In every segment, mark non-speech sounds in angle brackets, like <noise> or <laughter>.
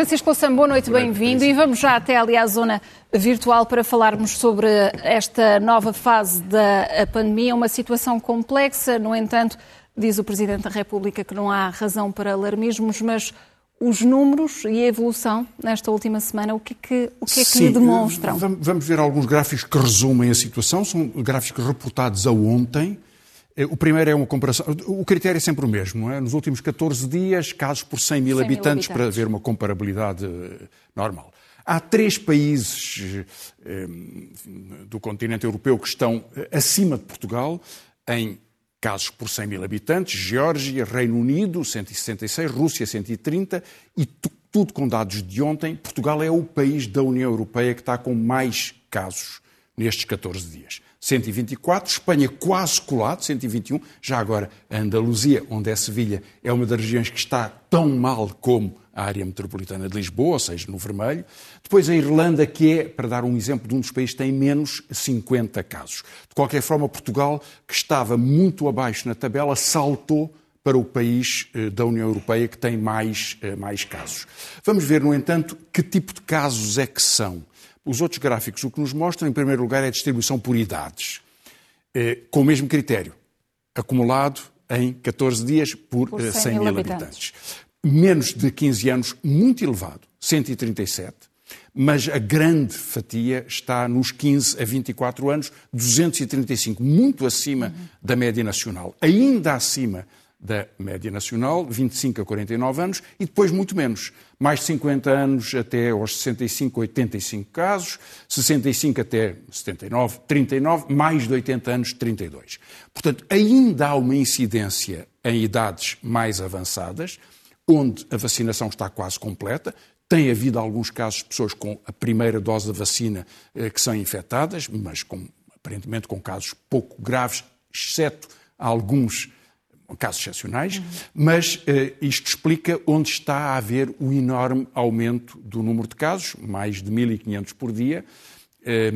Francisco Louçã, boa noite, bem-vindo. E vamos já até ali à zona virtual para falarmos sobre esta nova fase da pandemia, uma situação complexa, no entanto, diz o Presidente da República que não há razão para alarmismos, mas os números e a evolução nesta última semana, o que é que, o que, é que Sim, lhe demonstram? Vamos ver alguns gráficos que resumem a situação, são gráficos reportados a ontem. Eh, o primeiro é uma comparação. O critério é sempre o mesmo. Não é? Nos últimos 14 dias, casos por 100 mil, 100 mil habitantes, habitantes, para ver uma comparabilidade eh, normal. Há três países eh, do continente europeu que estão acima de Portugal em casos por 100 mil habitantes: Geórgia, Reino Unido, 166, Rússia, 130, e tudo com dados de ontem. Portugal é o país da União Europeia que está com mais casos nestes 14 dias. 124, Espanha quase colado, 121. Já agora, a Andaluzia, onde é Sevilha, é uma das regiões que está tão mal como a área metropolitana de Lisboa, ou seja, no vermelho. Depois a Irlanda, que é, para dar um exemplo de um dos países, tem menos 50 casos. De qualquer forma, Portugal, que estava muito abaixo na tabela, saltou para o país eh, da União Europeia que tem mais, eh, mais casos. Vamos ver, no entanto, que tipo de casos é que são. Os outros gráficos o que nos mostram, em primeiro lugar, é a distribuição por idades, eh, com o mesmo critério, acumulado em 14 dias por, Por 100, 100 mil mil habitantes. Menos de 15 anos, muito elevado, 137, mas a grande fatia está nos 15 a 24 anos, 235, muito acima da média nacional. Ainda acima da média nacional, 25 a 49 anos, e depois muito menos. Mais de 50 anos até aos 65, 85 casos, 65 até 79, 39, mais de 80 anos, 32. Portanto, ainda há uma incidência em idades mais avançadas, onde a vacinação está quase completa. Tem havido alguns casos de pessoas com a primeira dose da vacina eh, que são infectadas, mas com, aparentemente com casos pouco graves, exceto alguns casos excepcionais, mas eh, isto explica onde está a haver o enorme aumento do número de casos, mais de 1.500 por dia, eh,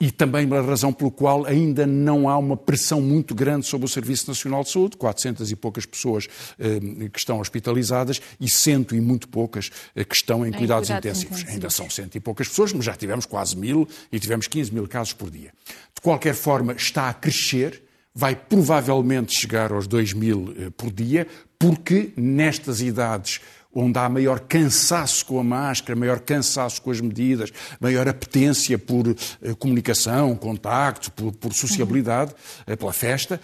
e também a razão pelo qual ainda não há uma pressão muito grande sobre o Serviço Nacional de Saúde, 400 e poucas pessoas eh, que estão hospitalizadas e cento e muito poucas eh, que estão em, Em cuidados, cuidados intensivos. intensivos. Ainda são cento e poucas pessoas, mas já tivemos quase mil e tivemos 15 mil casos por dia. De qualquer forma, está a crescer, vai provavelmente chegar aos 2 mil eh, por dia, porque nestas idades onde há maior cansaço com a máscara, maior cansaço com as medidas, maior apetência por eh, comunicação, contacto, por, por sociabilidade, eh, pela festa,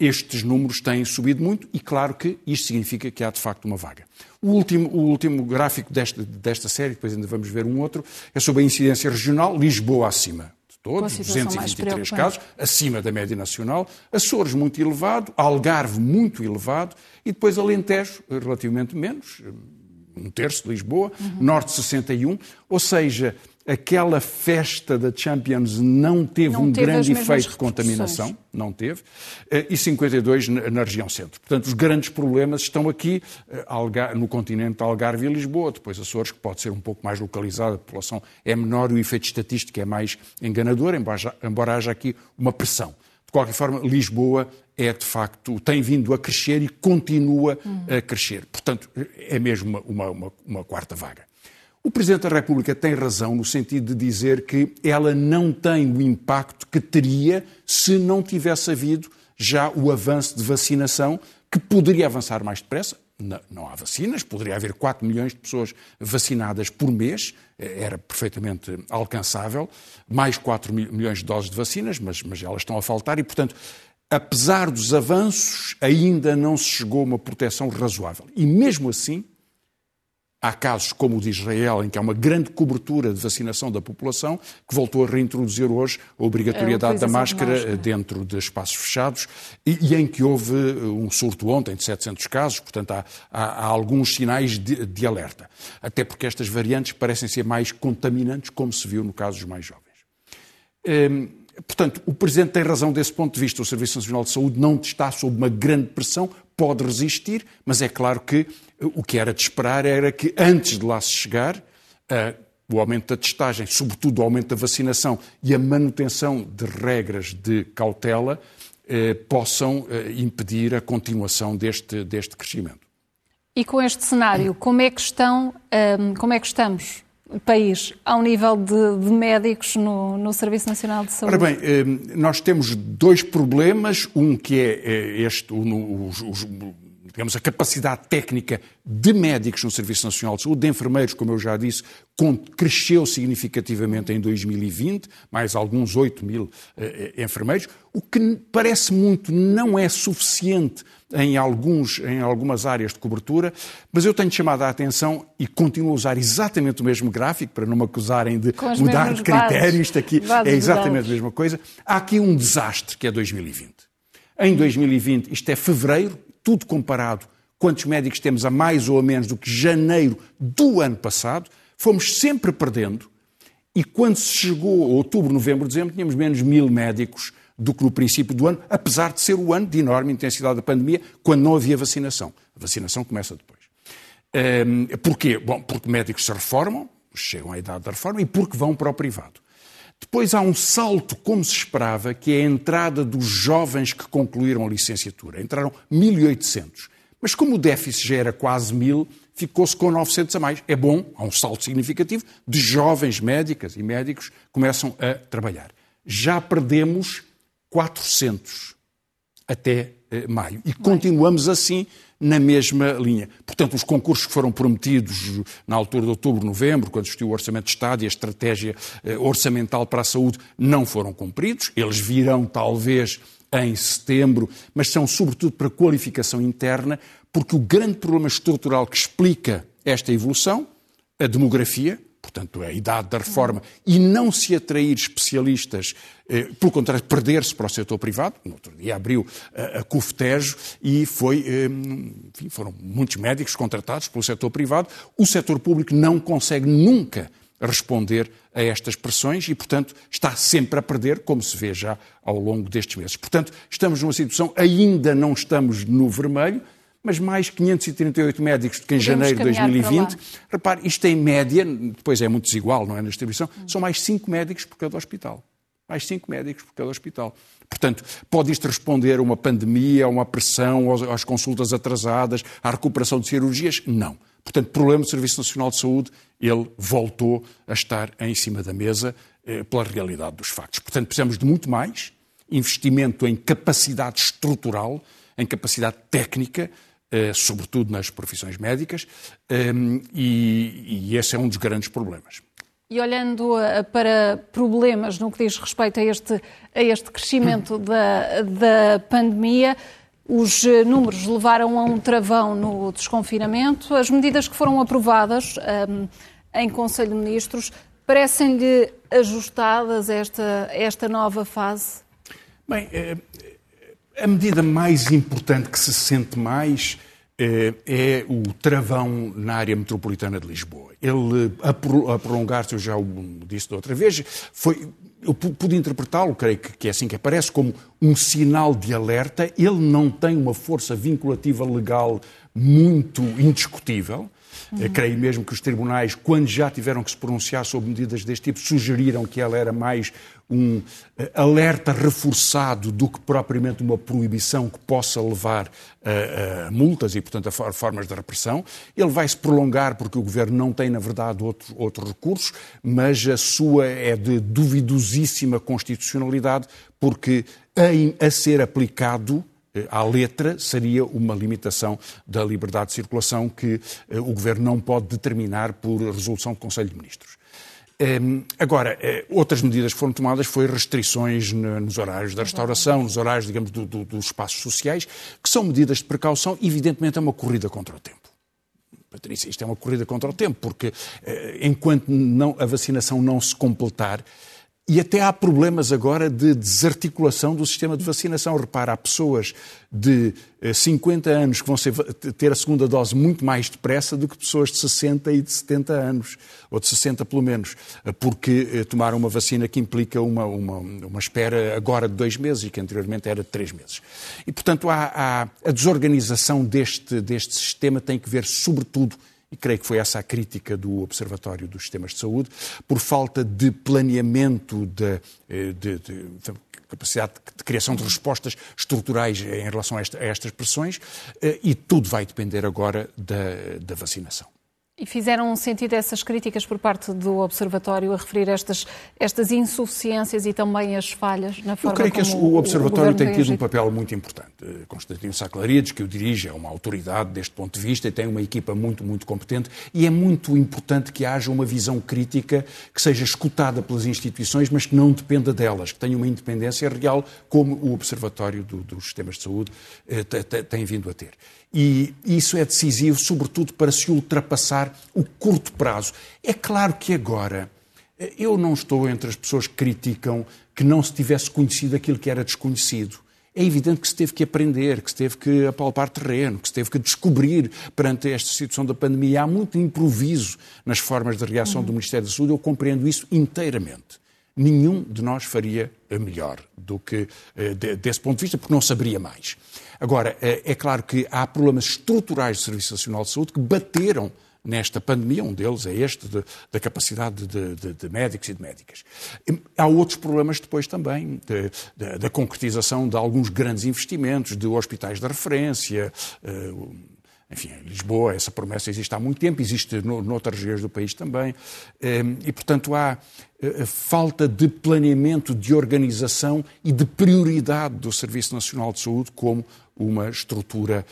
estes números têm subido muito e claro que isto significa que há de facto uma vaga. O último, o último gráfico desta, desta série, depois ainda vamos ver um outro, é sobre a incidência regional, Lisboa acima todos, situação mais 223 preocupante. casos, acima da média nacional, Açores muito elevado, Algarve muito elevado e depois Alentejo relativamente menos, um terço de Lisboa, Norte 61, ou seja, aquela festa da Champions não teve Não um teve grande efeito de contaminação, não teve, eh, e 52 na região centro. Portanto, os grandes problemas estão aqui eh, no continente Algarve e Lisboa, depois Açores, que pode ser um pouco mais localizada, a população é menor e o efeito estatístico é mais enganador, embora haja- aqui uma pressão. De qualquer forma, Lisboa é de facto, tem vindo a crescer e continua a crescer. Portanto, é mesmo uma- uma- uma quarta vaga. O Presidente da República tem razão no sentido de dizer que ela não tem o impacto que teria se não tivesse havido já o avanço de vacinação, que poderia avançar mais depressa. Não, não há vacinas, poderia haver 4 milhões de pessoas vacinadas por mês, eh, era perfeitamente alcançável, mais 4 mi- milhões de doses de vacinas, mas, mas elas estão a faltar e, portanto, apesar dos avanços, ainda não se chegou a uma proteção razoável. E mesmo assim, Há casos como o de Israel, em que há uma grande cobertura de vacinação da população, que voltou a reintroduzir hoje a obrigatoriedade da utilização de máscara máscara. dentro de espaços fechados e, e em que houve um surto ontem de 700 casos. Portanto, há, há- há alguns sinais de, de alerta. Até porque estas variantes parecem ser mais contaminantes, como se viu no caso dos mais jovens. Hum, portanto, o Presidente tem razão desse ponto de vista. O Serviço Nacional de Saúde não está sob uma grande pressão, pode resistir, mas é claro que eh, o que era de esperar era que, antes de lá se chegar, eh, o aumento da testagem, sobretudo o aumento da vacinação e a manutenção de regras de cautela, eh, possam impedir a continuação deste, deste crescimento. E com este cenário, como é que estão, um, como é que estamos país ao nível de, de médicos no, no, Serviço Nacional de Saúde? Ora bem, hum, nós temos dois problemas. Um que é, é este, os, digamos, a capacidade técnica de médicos no Serviço Nacional de Saúde, de enfermeiros, como eu já disse, cresceu significativamente em 2020, mais alguns 8 mil eh, enfermeiros, o que parece muito não é suficiente em, alguns, em algumas áreas de cobertura, mas eu tenho chamado a atenção e continuo a usar exatamente o mesmo gráfico, para não me acusarem de mudar de critério, isto aqui é exatamente a mesma coisa. Há aqui um desastre que é 2020. Em 2020, isto é fevereiro, tudo comparado, quantos médicos temos a mais ou a menos do que janeiro do ano passado, fomos sempre perdendo. E quando se chegou a outubro, novembro, dezembro, tínhamos menos mil médicos do que no princípio do ano, apesar de ser o ano de enorme intensidade da pandemia, quando não havia vacinação. A vacinação começa depois. Um, porquê? Bom, porque médicos se reformam, chegam à idade da reforma, e porque vão para o privado. Depois há um salto, como se esperava, que é a entrada dos jovens que concluíram a licenciatura. Entraram 1.800. Mas como o déficit já era quase 1.000, ficou-se com 900 a mais. É bom, há um salto significativo de jovens médicas e médicos que começam a trabalhar. Já perdemos 400 até maio. E continuamos assim na mesma linha. Portanto, os concursos que foram prometidos na altura de outubro, novembro, quando existiu o Orçamento de Estado e a estratégia eh, orçamental para a saúde, não foram cumpridos. Eles virão, talvez, em setembro, mas são sobretudo para qualificação interna, porque o grande problema estrutural que explica esta evolução, a demografia, portanto, a idade da reforma, e não se atrair especialistas, eh, pelo contrário, perder-se para o setor privado. No outro dia abriu a, a CUFTEJ e foi, eh, enfim, foram muitos médicos contratados pelo setor privado. O setor público não consegue nunca responder a estas pressões e, portanto, está sempre a perder, como se vê já ao longo destes meses. Portanto, estamos numa situação, ainda não estamos no vermelho, mas mais 538 médicos do que em Podemos janeiro de 2020. Repare, isto em média, depois é muito desigual, não é, na distribuição, hum. são mais 5 médicos por cada hospital. Mais 5 médicos por cada hospital. Portanto, pode isto responder a uma pandemia, a uma pressão, às consultas atrasadas, à recuperação de cirurgias? Não. Portanto, o problema do Serviço Nacional de Saúde, ele voltou a estar em cima da mesa eh, pela realidade dos factos. Portanto, precisamos de muito mais investimento em capacidade estrutural, em capacidade técnica, sobretudo nas profissões médicas, ehm, e, e esse é um dos grandes problemas. E olhando eh, para problemas no que diz respeito a este, a este crescimento <laughs> da, da pandemia, os eh, números levaram a um travão no desconfinamento. As medidas que foram aprovadas um, ehm, em Conselho de Ministros parecem-lhe ajustadas a esta, esta nova fase? Bem, a medida mais importante que se sente mais é, é o travão na área metropolitana de Lisboa. Ele, a prolongar-se, eu já o disse da outra vez, foi, eu pude interpretá-lo, creio que é assim que aparece, como um sinal de alerta. Ele não tem uma força vinculativa legal muito indiscutível. Uhum. Creio mesmo que os tribunais, quando já tiveram que se pronunciar sobre medidas deste tipo, sugeriram que ela era mais um eh, alerta reforçado do que propriamente uma proibição que possa levar a, a multas e, portanto, a formas de repressão. Ele vai se prolongar porque o governo não tem, na verdade, outros outro recursos, mas a sua é de duvidosíssima constitucionalidade, porque a, a ser aplicado eh, à letra seria uma limitação da liberdade de circulação que eh, o Governo não pode determinar por resolução do Conselho de Ministros. Ehm, agora, eh, outras medidas que foram tomadas foi restrições nos horários da restauração, nos horários, digamos, do, do, dos espaços sociais, que são medidas de precaução, evidentemente é uma corrida contra o tempo. Patrícia, isto é uma corrida contra o tempo, porque enquanto não, a vacinação não se completar, e até há problemas agora de desarticulação do sistema de vacinação. Repara, há pessoas de 50 eh, anos que vão ser, ter a segunda dose muito mais depressa do que pessoas de 60 e de 70 anos, ou de 60 pelo menos, eh, porque eh, tomaram uma vacina que implica uma, uma, uma espera agora de dois meses e que anteriormente era de três meses. E, portanto, há, há, a desorganização deste, deste sistema tem que ver, sobretudo, e creio que foi essa a crítica do Observatório dos Sistemas de Saúde, por falta de planeamento de, eh, de, de, capacidade de criação de respostas estruturais em relação a, esta, a estas pressões, eh, e tudo vai depender agora da, da vacinação. E fizeram sentido essas críticas por parte do Observatório a referir estas, estas insuficiências e também as falhas na forma como Eu creio que o Observatório o tem tido um papel muito importante. Constantino Saclarides, que o dirige, é uma autoridade deste ponto de vista e tem uma equipa muito, muito competente e é muito importante que haja uma visão crítica que seja escutada pelas instituições, mas que não dependa delas, que tenha uma independência real, como o Observatório do, dos Sistemas de Saúde eh, tem vindo a ter. E isso é decisivo, sobretudo para se ultrapassar o curto prazo. É claro que agora, eu não estou entre as pessoas que criticam que não se tivesse conhecido aquilo que era desconhecido. É evidente que se teve que aprender, que se teve que apalpar terreno, que se teve que descobrir perante esta situação da pandemia. Há muito improviso nas formas de reação do Ministério da Saúde, eu compreendo isso inteiramente. Nenhum de nós faria melhor do que eh, desse ponto de vista, porque não saberia mais. Agora, é, é claro que há problemas estruturais do Serviço Nacional de Saúde que bateram nesta pandemia, um deles é este de, da capacidade de, de, de, médicos e de médicas. Há outros problemas depois também da concretização de alguns grandes investimentos, de hospitais de referência, uh, enfim, em Lisboa essa promessa existe há muito tempo, existe no, noutras regiões do país também, ehm, e portanto há eh, falta de planeamento, de organização e de prioridade do Serviço Nacional de Saúde como uma estrutura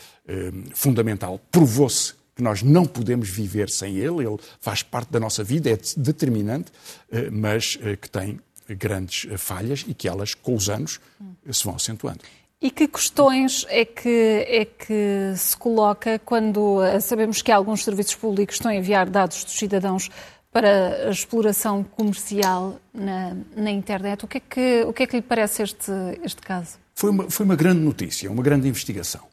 fundamental. Provou-se que nós não podemos viver sem ele, ele faz parte da nossa vida, é determinante, eh, mas eh, que tem grandes falhas e que elas, com os anos, se vão acentuando. E que questões é que, é que se coloca quando eh, sabemos que alguns serviços públicos estão a enviar dados dos cidadãos para a exploração comercial na, na internet? O que, é que, o que é que lhe parece este, este caso? Foi uma, foi uma grande notícia, uma grande investigação.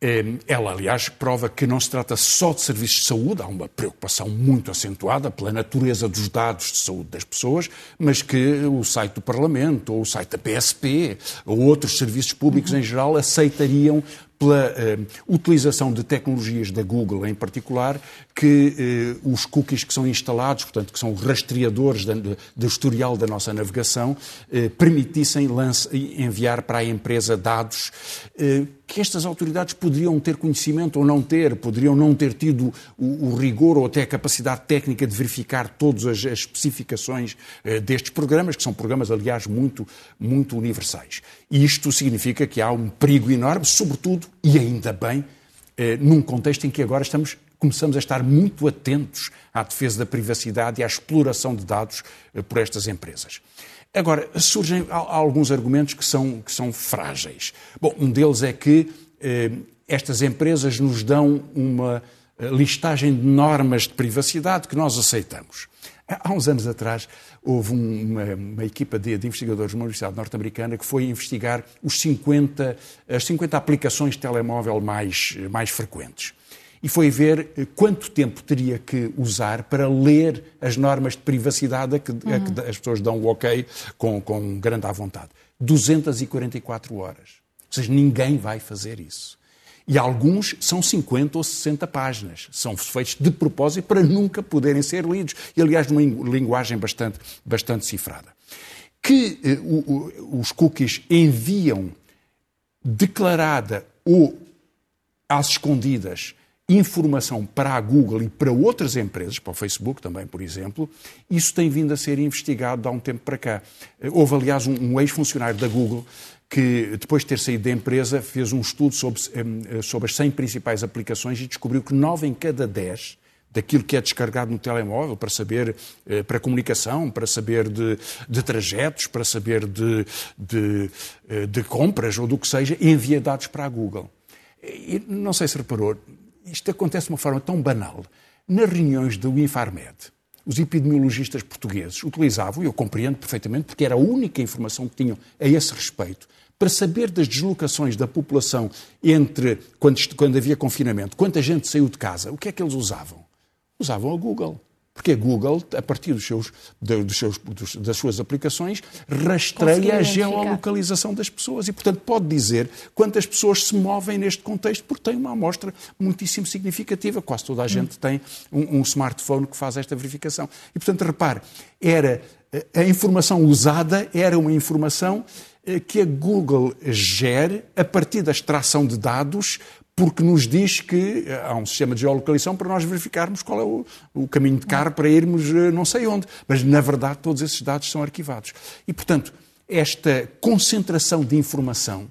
Ehm, ela, aliás, prova que não se trata só de serviços de saúde, há uma preocupação muito acentuada pela natureza dos dados de saúde das pessoas, mas que o site do Parlamento, ou o site da PSP, ou outros serviços públicos uhum. em geral aceitariam pela uh, utilização de tecnologias da Google em particular, que uh, os cookies que são instalados, portanto, que são rastreadores do historial da nossa navegação, uh, permitissem lance, enviar para a empresa dados que estas autoridades poderiam ter conhecimento ou não ter, poderiam não ter tido o, o rigor ou até a capacidade técnica de verificar todas as, as especificações destes programas, que são programas, aliás, muito, muito universais. E isto significa que há um perigo enorme, sobretudo e ainda bem, eh, num contexto em que agora estamos, começamos a estar muito atentos à defesa da privacidade e à exploração de dados eh, por estas empresas. Agora, surgem alguns argumentos que são, que são frágeis. Bom, um deles é que eh, estas empresas nos dão uma listagem de normas de privacidade que nós aceitamos. Há uns anos atrás, houve uma, uma equipa de, de, investigadores de uma universidade norte-americana que foi investigar os 50, as 50 aplicações de telemóvel mais, mais frequentes. E foi ver eh, quanto tempo teria que usar para ler as normas de privacidade a que, uhum. a que as pessoas dão o ok com, com grande à vontade. 244 horas. Ou seja, ninguém vai fazer isso. E alguns são 50 ou 60 páginas. São feitos de propósito para nunca poderem ser lidos. E, aliás, numa linguagem bastante, bastante cifrada. Que eh, o, os cookies enviam declarada ou às escondidas informação para a Google e para outras empresas, para o Facebook também, por exemplo, isso tem vindo a ser investigado há um tempo para cá. Eh, houve, aliás, um, um ex-funcionário da Google que, depois de ter saído da empresa, fez um estudo sobre, eh, sobre as 100 principais aplicações e descobriu que 9 em cada 10 daquilo que é descarregado no telemóvel para saber, eh, para comunicação, para saber de, de trajetos, para saber de, de, eh, de, compras ou do que seja, envia dados para a Google. E não sei se reparou, isto acontece de uma forma tão banal. Nas reuniões do Infarmed, os epidemiologistas portugueses utilizavam, e eu compreendo perfeitamente, porque era a única informação que tinham a esse respeito, para saber das deslocações da população entre quando, quando havia confinamento, quanta gente saiu de casa, o que é que eles usavam? Usavam a Google. Porque a Google, a partir dos seus, dos seus, dos, das suas aplicações, rastreia a geolocalização das pessoas e, portanto, pode dizer quantas pessoas se movem neste contexto, porque tem uma amostra muitíssimo significativa. Quase toda a gente hum. tem um, um smartphone que faz esta verificação. E, portanto, repare, era a informação usada era uma informação eh, que a Google gere a partir da extração de dados porque nos diz que eh, há um sistema de geolocalização para nós verificarmos qual é o, o, caminho de carro para irmos eh, não sei onde. Mas, na verdade, todos esses dados são arquivados. E, portanto, esta concentração de informação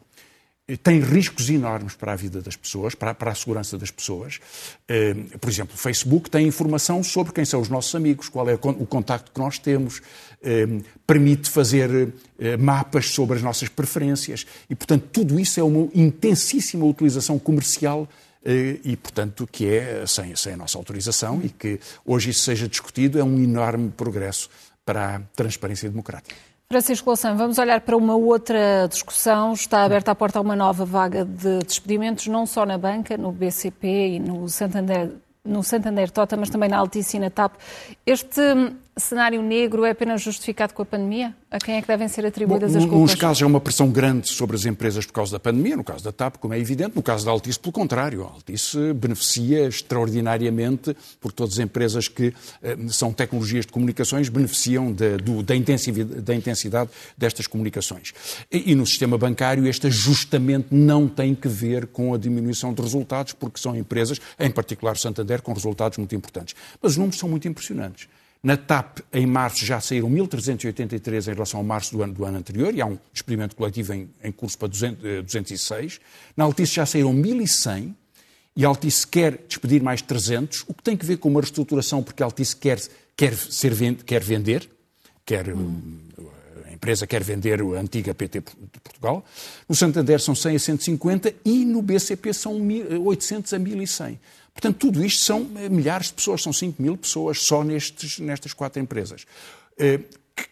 tem riscos enormes para a vida das pessoas, para, para a segurança das pessoas. Eh, por exemplo, o Facebook tem informação sobre quem são os nossos amigos, qual é o contacto que nós temos, eh, permite fazer eh, mapas sobre as nossas preferências e, portanto, tudo isso é uma intensíssima utilização comercial e, portanto, que é sem, sem a nossa autorização e que hoje isso seja discutido é um enorme progresso para a transparência democrática. Francisco Louçã, vamos olhar para uma outra discussão. Está aberta a porta a uma nova vaga de despedimentos, não só na banca, no BCP e no Santander, no Santander Tota, mas também na Altice e na TAP. Este cenário negro é apenas justificado com a pandemia? A quem é que devem ser atribuídas Bom, as culpas? Nos casos é uma pressão grande sobre as empresas por causa da pandemia, no caso da TAP, como é evidente, no caso da Altice, pelo contrário. A Altice beneficia extraordinariamente, porque todas as empresas que eh, são tecnologias de comunicações beneficiam de, do, da, intensidade, da, intensidade, destas comunicações. E, e no sistema bancário, este ajustamento não tem que ver com a diminuição de resultados, porque são empresas, em particular Santander, com resultados muito importantes. Mas os números são muito impressionantes. Na TAP, em março, já saíram 1.383 em relação ao março do ano, do ano anterior, e há um experimento coletivo em, em curso para 200, 206. Eh, Na Altice já saíram 1.100, e a Altice quer despedir mais 300, o que tem que ver com uma reestruturação, porque a Altice quer, quer, ser, quer vender, quer, hum. Empresa quer vender a antiga PT de Portugal. No Santander são 100 a 150 e no BCP são 800 a 1.100. Portanto, tudo isto são eh, milhares de pessoas, são 5 mil pessoas só nestes, nestas quatro empresas. Eh,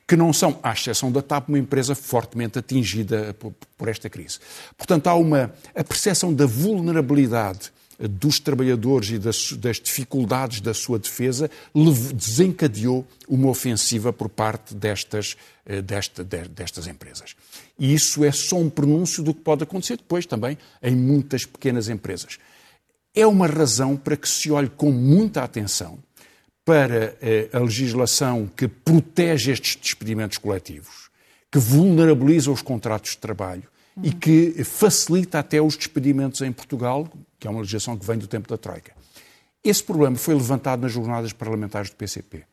que não são, à exceção da TAP, uma empresa fortemente atingida por, esta crise. Portanto, há uma a percepção da vulnerabilidade dos trabalhadores e das, das, dificuldades da sua defesa desencadeou uma ofensiva por parte destas, desta, destas empresas. E isso é só um pronúncio do que pode acontecer depois também em muitas pequenas empresas é uma razão para que se olhe com muita atenção para eh, a legislação que protege estes despedimentos coletivos, que vulnerabiliza os contratos de trabalho e que facilita até os despedimentos em Portugal, que é uma legislação que vem do tempo da Troika. Esse problema foi levantado nas jornadas parlamentares do PCP.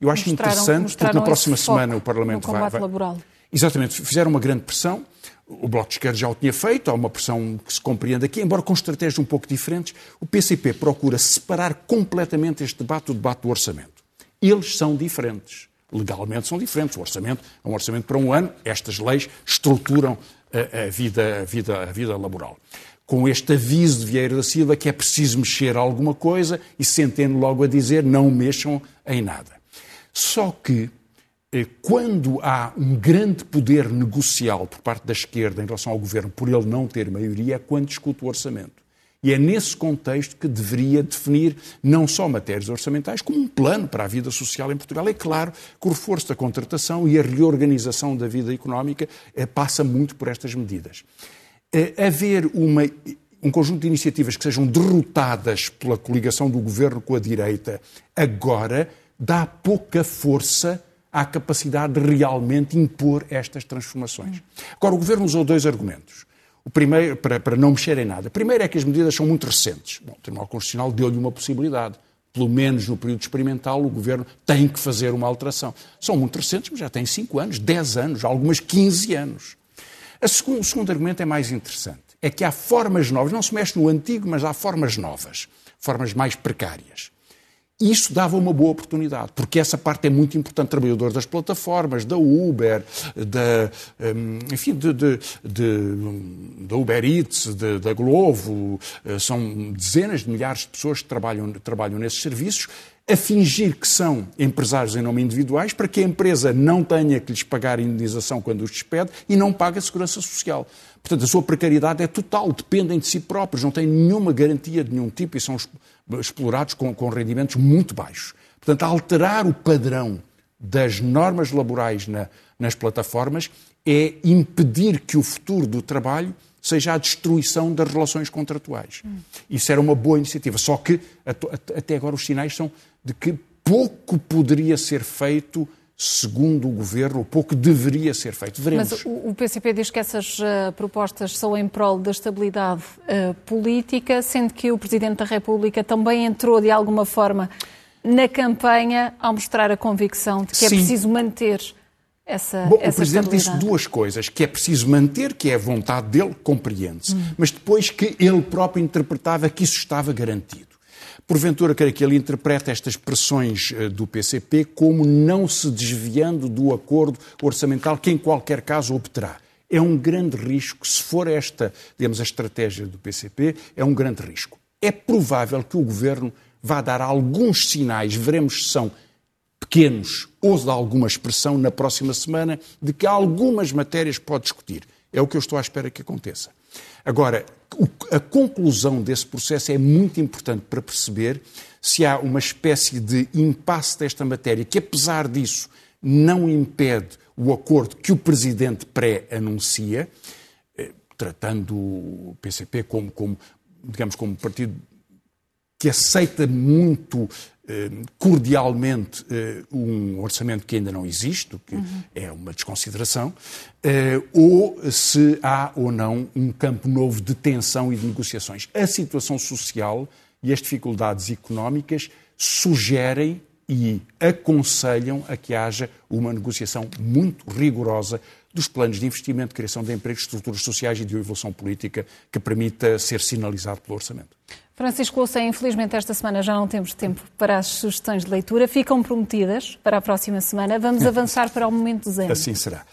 Eu acho mostraram, interessante, porque na próxima semana o Parlamento vai, vai. Laboral. Exatamente, fizeram uma grande pressão o Bloco de Esquerda já o tinha feito, há uma pressão que se compreende aqui, embora com estratégias um pouco diferentes. O PCP procura separar completamente este debate do debate do orçamento. Eles são diferentes. Legalmente são diferentes. O orçamento é um orçamento para um ano. Estas leis estruturam a, a vida, a, vida, a vida laboral. Com este aviso de Vieira da Silva que é preciso mexer alguma coisa e se entende logo a dizer não mexam em nada. Só que eh, quando há um grande poder negocial por parte da esquerda em relação ao governo por ele não ter maioria, é quando discute o orçamento. E é nesse contexto que deveria definir não só matérias orçamentais, como um plano para a vida social em Portugal. É claro que o reforço da contratação e a reorganização da vida económica eh, passa muito por estas medidas. Eh, haver uma, um conjunto de iniciativas que sejam derrotadas pela coligação do governo com a direita agora dá pouca força à capacidade de realmente impor estas transformações. Agora, o Governo usou dois argumentos. O primeiro, para, para não mexer em nada. Primeiro é que as medidas são muito recentes. Bom, o Tribunal Constitucional deu-lhe uma possibilidade. Pelo menos no período experimental, o Governo tem que fazer uma alteração. São muito recentes, mas já têm 5 anos, 10 anos, algumas 15 anos. Segundo, o segundo argumento é mais interessante. É que há formas novas, não se mexe no antigo, mas há formas novas, formas mais precárias. Isso dava uma boa oportunidade, porque essa parte é muito importante. Trabalhadores das plataformas, da Uber, da, hum, enfim, de, de, de, da Uber Eats, da Glovo, eh, são dezenas de milhares de pessoas que trabalham, trabalham nesses serviços, a fingir que são empresários em nome individuais para que a empresa não tenha que lhes pagar indenização quando os despede e não pague a segurança social. Portanto, a sua precariedade é total, dependem de si próprios, não têm nenhuma garantia de nenhum tipo e são explorados com, com rendimentos muito baixos. Portanto, alterar o padrão das normas laborais na, nas plataformas é impedir que o futuro do trabalho seja a destruição das relações contratuais. Hum. Isso era uma boa iniciativa, só que até agora os sinais são de que pouco poderia ser feito segundo o governo, o pouco deveria ser feito. Veremos. Mas o PCP diz que essas uh, propostas são em prol da estabilidade uh, política, sendo que o Presidente da República também entrou de alguma forma na campanha ao mostrar a convicção de que é Sim. é preciso manter essa, Bom, essa o Presidente disse duas coisas, que é preciso manter, que é a vontade dele, compreende-se, hum. mas depois que ele próprio interpretava que isso estava garantido. Porventura, creio que ele interpreta estas pressões eh, do PCP como não se desviando do acordo orçamental que, em qualquer caso, obterá. É um grande risco, se for esta, digamos, a estratégia do PCP, é um grande risco. É provável que o governo vá dar alguns sinais, veremos se são pequenos ou de alguma expressão na próxima semana de que algumas matérias pode discutir. É o que eu estou à espera que aconteça. Agora, a conclusão desse processo é muito importante para perceber se há uma espécie de impasse desta matéria que, apesar disso, não impede o acordo que o Presidente pré-anuncia, eh, tratando o PCP como, como, digamos, como partido que aceita muito cordialmente eh, um orçamento que ainda não existe, o que uhum. é uma desconsideração, eh, ou se há ou não um campo novo de tensão e de negociações. A situação social e as dificuldades económicas sugerem e aconselham a que haja uma negociação muito rigorosa dos planos de investimento, criação de empregos, estruturas sociais e de evolução política que permita ser sinalizado pelo orçamento. Francisco Louça, infelizmente esta semana já não temos tempo para as sugestões de leitura. Ficam prometidas para a próxima semana. Vamos <laughs> avançar para o momento zen. Assim será.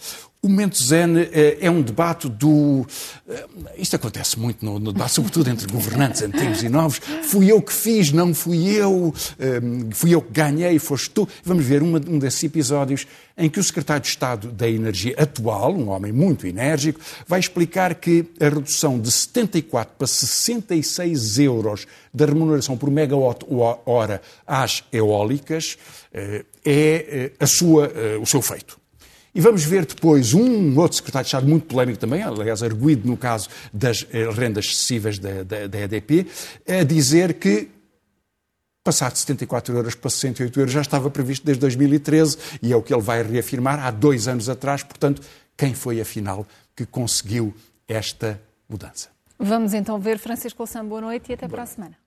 O momento zen eh, é um debate do. Eh, isto acontece muito no, debate, sobretudo entre governantes antigos e novos. Fui eu que fiz, não fui eu, eh, fui eu que ganhei, foste tu. Vamos ver um desses episódios em que o secretário de Estado da Energia atual, um homem muito enérgico, vai explicar que a redução de 74 para 66 euros da remuneração por megawatt-hora às eólicas é a sua, o seu feito. E vamos ver depois um outro secretário de Estado muito polémico também, aliás, arguído no caso das eh, rendas excessivas da, da, da EDP, a dizer que passar de 74 euros para 68 euros já estava previsto desde 2013 e é o que ele vai reafirmar há dois anos atrás. Portanto, quem foi afinal que conseguiu esta mudança? Vamos então ver. Francisco Louçã, boa noite e até boa. para a semana.